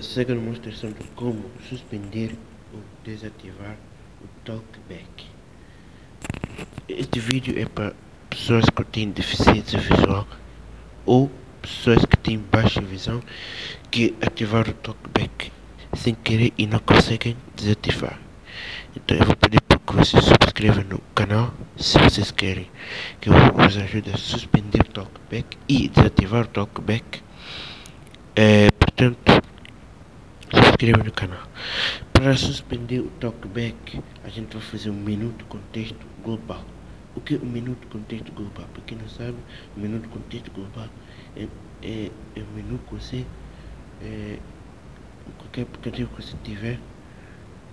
segue a demonstração de como suspender ou desativar o talkback. Este vídeo é para pessoas que têm deficiência visual ou pessoas que têm baixa visão que ativaram o talkback sem querer e não conseguem desativar. Então eu vou pedir para que vocês subscrevam no canal se vocês querem que eu vos ajude a suspender o talkback e desativar o talkback. É, portanto, inscreva no canal. Para suspender o talkback, a gente vai fazer um minuto contexto global. O que é um minuto contexto global? Para quem não sabe, o minuto contexto global é, é, é um menu que você, é, qualquer aplicativo que você tiver,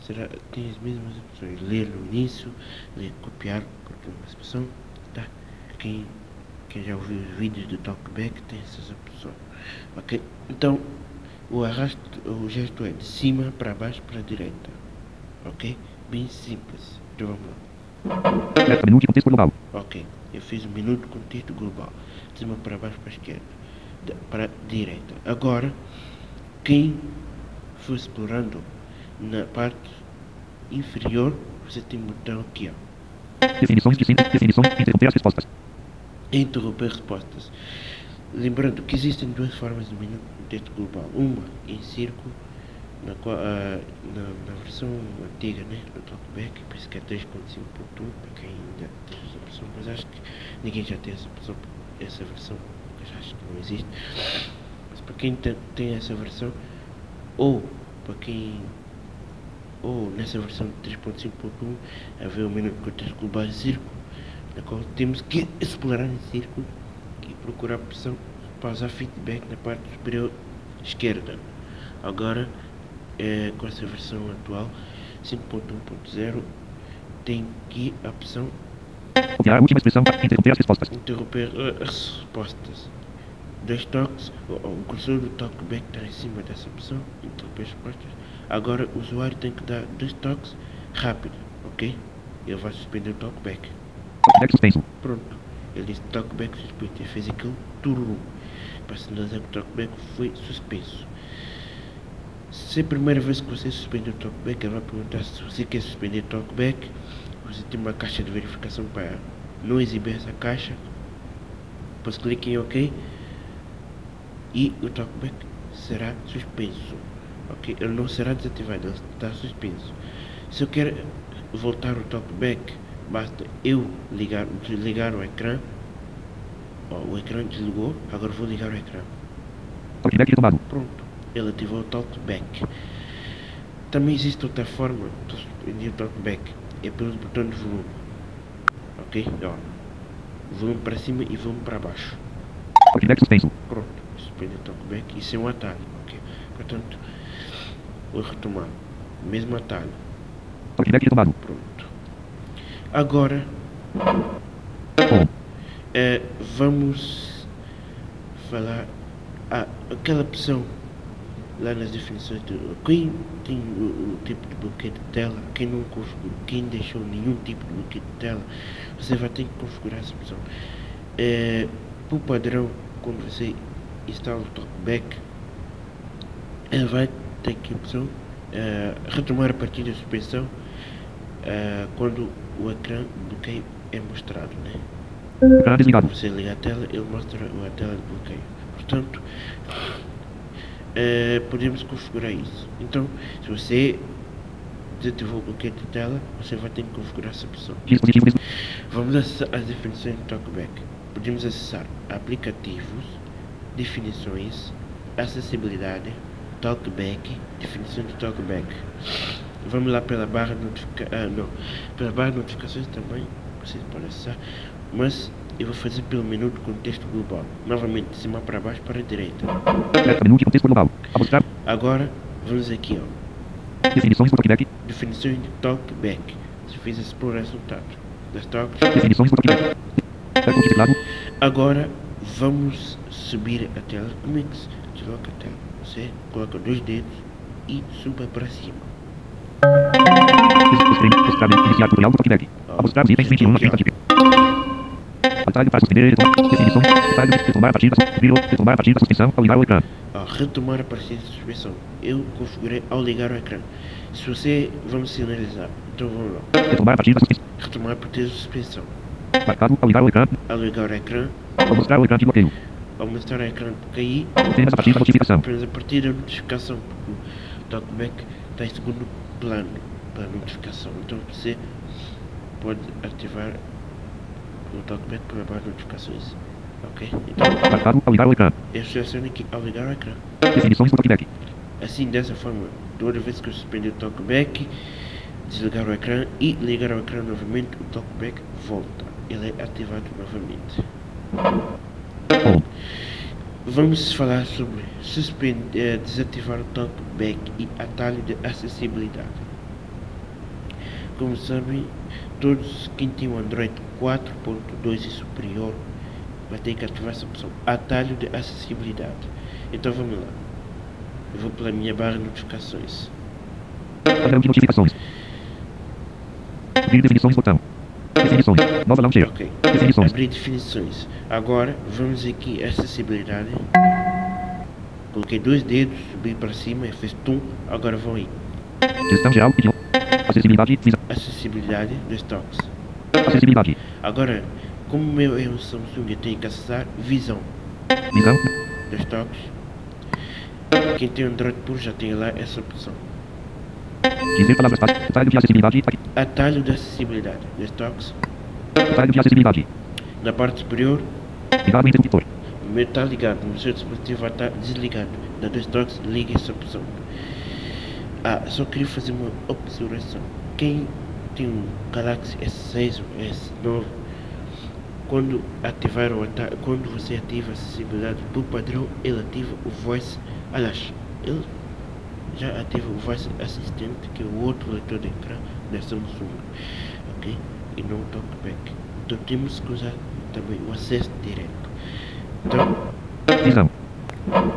será, tem as mesmas opções. Ler no início, ler, copiar, qualquer expressão, tá? Quem, quem já ouviu os vídeos do talkback tem essas opções. Ok? Então, o arrasto, o gesto é de cima para baixo para a direita. Ok? Bem simples. Então vamos lá. Minuto contexto global. Ok. Eu fiz um minuto com texto global. De cima para baixo para a esquerda. De, para a direita. Agora, quem for explorando na parte inferior, você tem um botão aqui, ó. Definições de síntese. Definição. Interromper as respostas. Interromper respostas. Lembrando que existem duas formas de minuto com texto global. Uma em círculo, na, qual, ah, na, na versão antiga né, do Talkback, penso que é 3.5.1, para quem ainda tem essa opção, mas acho que ninguém já tem essa, opção, essa versão, eu acho que não existe. Mas para quem tem, essa versão, ou para quem ou nessa versão de 3.5.1 haver um minuto com texto global em círculo, na qual temos que explorar em círculo e procurar a opção pausar feedback na parte superior esquerda. Agora, é, com essa versão atual 5.1.0, tem aqui a opção Copiar a última expressão. Interromper as respostas. interromper uh, as respostas. Dois toques, o, o cursor do talkback está em cima dessa opção, interromper as respostas. Agora o usuário tem que dar dois toques rápido, ok? Ele vai suspender o talkback. Talkback suspenso. Pronto. Ele disse talkback suspenso. Ele fez aquele tururu para sinalizar que o talkback foi suspenso. Se é a primeira vez que você suspende o talkback, ele vai perguntar se você quer suspender o talkback. Você tem uma caixa de verificação para não exibir essa caixa. Depois clique em OK e o talkback será suspenso. Ok? Ele não será desativado, ele está suspenso. Se eu quero voltar o talkback, basta eu ligar, desligar o ecrã. Ó, o ecrã desligou, agora vou ligar o ecrã. Talkback retomado. Pronto, ele ativou o talkback. Também existe outra forma de suspender o talkback, é pelo botão de volume. Ok? Ó, volume para cima e volume para baixo. Talkback suspenso. Pronto, suspender o talkback, isso é um atalho. Ok? Portanto, vou retomar. Mesmo atalho. Talkback retomado. Pronto. Agora, On. Eh, vamos falar ah, aquela opção lá nas definições do quem tem o, o tipo de bloqueio de tela, quem não configurou, quem deixou nenhum tipo de bloqueio de tela, você vai ter que configurar essa opção. Eh, por padrão, quando você instala o talkback, vai ter que opção eh, retomar a partida de suspensão eh, quando o ecrã bloqueio é mostrado, né? Ecrã desligado. Você liga a tela, ele mostra a tela de bloqueio. Portanto, eh, podemos configurar isso. Então, se você desativou o bloqueio de tela, você vai ter que configurar essa opção. Vamos acessar as definições do TalkBack. Podemos acessar aplicativos, definições, acessibilidade, TalkBack, definições do TalkBack. Vamos lá pela barra de notificações. Ah, não. Pela barra de notificações também, vocês podem acessar. Mas eu vou fazer pelo menu do contexto global. Novamente, de cima para baixo para a direita. Menu de contexto global. Agora, vamos aqui, ó. Definições do Talkback. Definições de TalkBack. Você fez explorar resultados das talks. Definições do Talkback. De. Agora vamos subir a tela. Como é que se desloca a tela? Você coloca dois dedos e suba para cima. Mostrar. Iniciar tutorial do Talkback. A mostrar os itens 21 na de Atalho para suspender. retomar. Definição. Atalho. Retomar a partida. Virou. Retomar a partida. Suspensão. Ao ligar o ecrã. Ó, retomar a partida de suspensão. eu configurei ao ligar o ecrã. Se você, vamos sinalizar, então vamos lá, Retomar a partir da suspensão. retomar a partir da suspensão. Marcado ao ligar o ecrã. Ao ligar o ecrã, Ao mostrar o ecrã de bloqueio. ao mostrar o ecrã cair, Apenas a partir da notificação. apenas a partir da notificação, porque o TalkBack está em segundo plano para notificação. Então você pode ativar o TalkBack para notificações. Ok? Então ligar o ecrã. eu seleciono aqui ao ligar o ecrã. Definições do TalkBack. Assim, dessa forma, toda vez que eu suspender o TalkBack, desligar o ecrã e ligar o ecrã novamente, o TalkBack volta. Ele é ativado novamente. On. Vamos falar sobre suspender, desativar o TalkBack e atalho de acessibilidade. Como sabem, todos quem tem o Android 4.2 e superior vai ter que ativar essa opção, atalho de acessibilidade. Então vamos lá. Eu vou pela minha barra de notificações. Padrão de notificações. Abrir definições botão. Definições. Nova launcher. Ok. Definições. Abrir definições. Agora vamos aqui acessibilidade. Coloquei dois dedos, subi para cima, fez tum. Agora vou aí. Gestão geral. Acessibilidade. Acessibilidade dos toques. Acessibilidade. Agora, como o meu é um Samsung, eu tenho que acessar visão Visão. dos toques. Quem tem Android Puro já tem lá essa opção. Dizer palavras. Atalho de acessibilidade. Atalho de acessibilidade dos toques. Atalho de acessibilidade. Na parte superior, Ligado o interruptor. o meu está ligado, o seu dispositivo estar desligado. Na dos toques, ligue essa opção. Ah, só queria fazer uma observação. Quem tem um Galaxy S6 ou S9, quando ativar o quando você ativa a acessibilidade por padrão, ele ativa o Voice. Aliás, ele já ativa o Voice Assistant, que é o outro leitor de ecrã da Samsung. Ok? E não o TalkBack. Então temos que usar também o acesso direto. Então,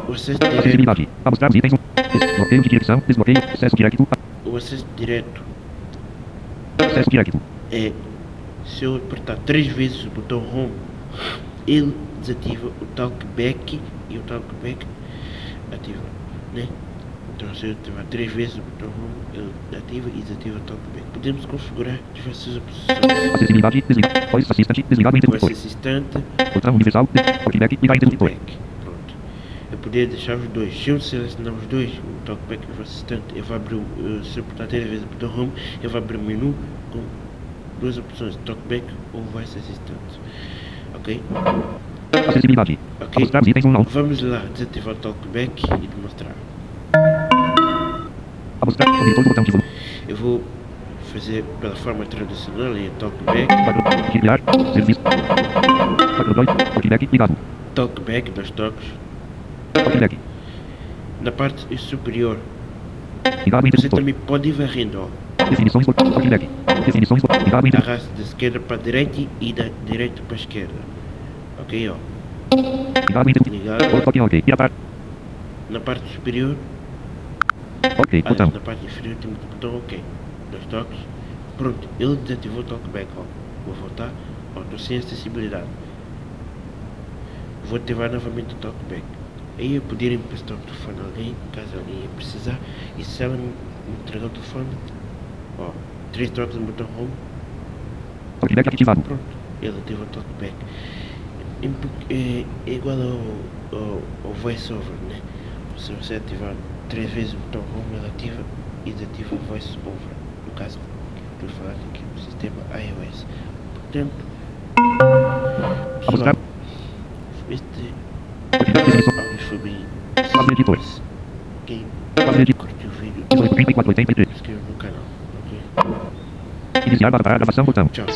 o acesso direto, mostrar os itens. Desbloqueio de direção. Desbloqueio. Acesso direto. o acesso direto Acesso direto. é se eu apertar três vezes o botão Home, ele desativa o TalkBack e o TalkBack ativa, né? Então se eu ativar três vezes o botão Home, ele ativa e desativa o TalkBack. Podemos configurar diversas opções. Acessibilidade. Desligado. Voice Assistant. Desligado o interruptor. Assistant, Botão universal. TalkBack. Ligar interruptor. Eu poderia deixar os dois. Se eu selecionar os dois, o TalkBack e o Voice Assistant, eu vou abrir, o- eh, se eu apertar três vezes o botão Home, eu vou abrir o menu com duas opções, TalkBack ou Voice Assistant. Ok? Acessibilidade. Ok. Vamos lá desativar o TalkBack e demonstrar. Do. Eu vou fazer pela forma tradicional em TalkBack, Padrão. Criar. Serviço. Padrão 2. TalkBack. Dos toques. TalkBack. Na parte superior, Ligado o você interruptor. também pode ir varrendo, ó. Definições. do TalkBack. Definições. Arraste da esquerda para a direita e da direita para a esquerda. Ok, ó. Ligado o interruptor. Ligado. Ou toque ok. Piratar. Na parte superior, Ok. Botão. na parte inferior temos o botão OK. Dois toques. Pronto, ele desativou o TalkBack, ó. Vou voltar, ó, estou sem acessibilidade. Vou ativar novamente o TalkBack. Aí eu poderia emprestar o telefone a alguém, caso alguém ia precisar. E se ela me entregar o telefone, ó, três toques no botão Home, TalkBack ativado. Pronto, ele ativa o talkback. É, é igual ao, ao, ao voiceover, né? Se você ativar três vezes o botão home, ele ativa e desativa o voiceover. No caso, que eu estou falando aqui no sistema iOS. Portanto, pessoal, este Editor. simples. Quem curtiu o vídeo, 34, 83. inscreva no canal. ok? Iniciar barra para gravação. Botão. Tchau.